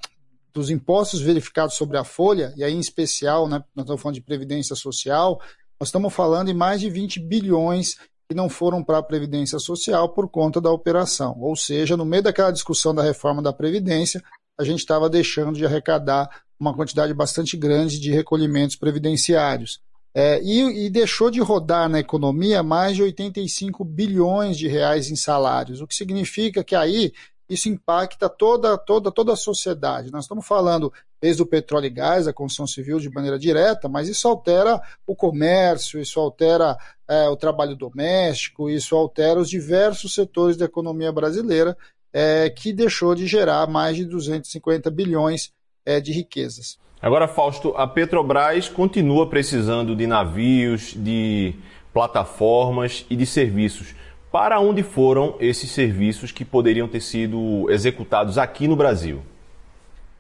dos impostos verificados sobre a folha, e aí em especial, né, nós estamos falando de previdência social, nós estamos falando em mais de 20 bilhões que não foram para a Previdência Social por conta da operação. Ou seja, no meio daquela discussão da reforma da Previdência, a gente estava deixando de arrecadar uma quantidade bastante grande de recolhimentos previdenciários. É, e, e, deixou de rodar na economia mais de 85 bilhões de reais em salários, o que significa que aí isso impacta toda, toda, toda a sociedade. Nós estamos falando desde o petróleo e gás, a construção civil de maneira direta, mas isso altera o comércio, isso altera é, o trabalho doméstico, isso altera os diversos setores da economia brasileira, é, que deixou de gerar mais de 250 bilhões é, de riquezas. Agora, Fausto, a Petrobras continua precisando de navios, de plataformas e de serviços para onde foram esses serviços que poderiam ter sido executados aqui no Brasil?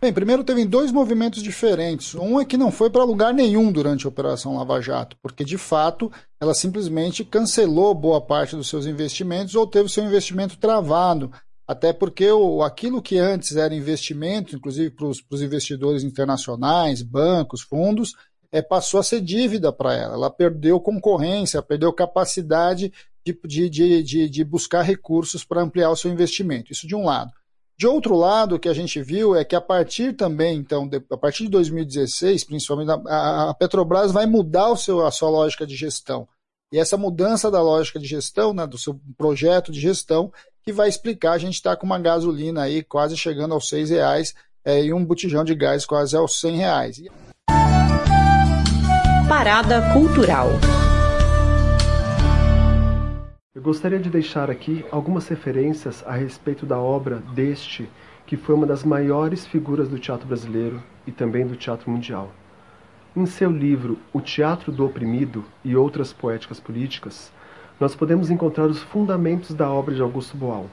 Bem, primeiro teve dois movimentos diferentes. Um é que não foi para lugar nenhum durante a Operação Lava Jato, porque de fato ela simplesmente cancelou boa parte dos seus investimentos ou teve seu investimento travado. Até porque o, aquilo que antes era investimento, inclusive para os investidores internacionais, bancos, fundos, é, passou a ser dívida para ela. Ela perdeu concorrência, perdeu capacidade de, de, de, de buscar recursos para ampliar o seu investimento. Isso de um lado. De outro lado, o que a gente viu é que a partir também, então, de, a partir de 2016, principalmente, a, a, Petrobras vai mudar o seu, a sua lógica de gestão. E essa mudança da lógica de gestão, né, do seu projeto de gestão, que vai explicar, a gente está com uma gasolina aí quase chegando aos seis reais é, e um botijão de gás quase aos 100 reais. Parada Cultural. Eu gostaria de deixar aqui algumas referências a respeito da obra deste, que foi uma das maiores figuras do teatro brasileiro e também do teatro mundial. Em seu livro O Teatro do Oprimido e Outras Poéticas Políticas, nós podemos encontrar os fundamentos da obra de Augusto Boal.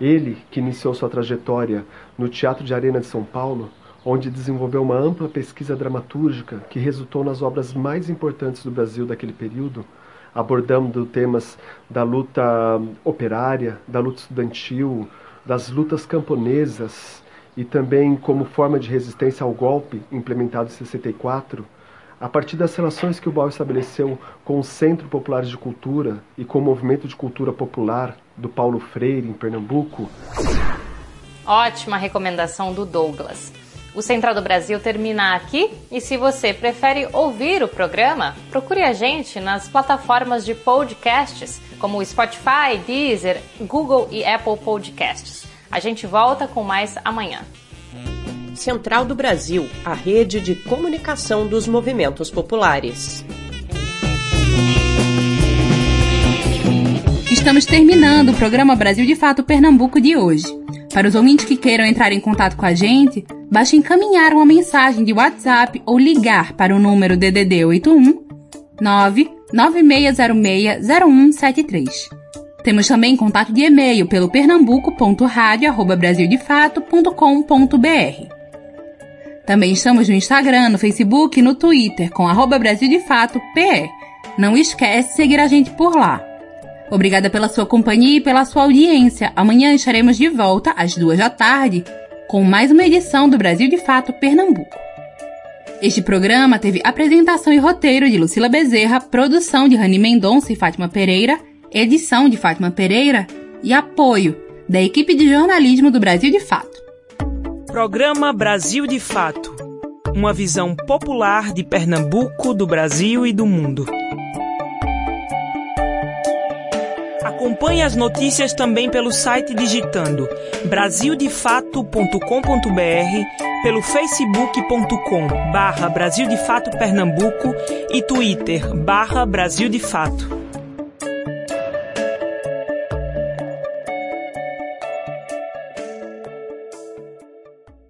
Ele, que iniciou sua trajetória no Teatro de Arena de São Paulo, onde desenvolveu uma ampla pesquisa dramatúrgica que resultou nas obras mais importantes do Brasil daquele período, abordando temas da luta operária, da luta estudantil, das lutas camponesas e também como forma de resistência ao golpe implementado em 64, a partir das relações que o BAU estabeleceu com o Centro Popular de Cultura e com o Movimento de Cultura Popular do Paulo Freire em Pernambuco. Ótima recomendação do Douglas. O Central do Brasil termina aqui e se você prefere ouvir o programa, procure a gente nas plataformas de podcasts como Spotify, Deezer, Google e Apple Podcasts. A gente volta com mais amanhã. Central do Brasil, a rede de comunicação dos movimentos populares. Estamos terminando o programa Brasil de Fato Pernambuco de hoje. Para os ouvintes que queiram entrar em contato com a gente, basta encaminhar uma mensagem de WhatsApp ou ligar para o número DDD 81 996060173. Temos também contato de e-mail pelo pernambuco.radio@brasildefato.com.br. Também estamos no Instagram, no Facebook e no Twitter com arroba. Não esquece de seguir a gente por lá. Obrigada pela sua companhia e pela sua audiência. Amanhã estaremos de volta às duas da tarde com mais uma edição do Brasil de Fato Pernambuco. Este programa teve apresentação e roteiro de Lucila Bezerra, produção de Rani Mendonça e Fátima Pereira, edição de Fátima Pereira e apoio da equipe de jornalismo do Brasil de Fato. Programa Brasil de Fato. Uma visão popular de Pernambuco, do Brasil e do mundo. Acompanhe as notícias também pelo site digitando brasildefato.com.br, pelo facebook.com barra Brasil de Fato Pernambuco e twitter barra Brasil de Fato.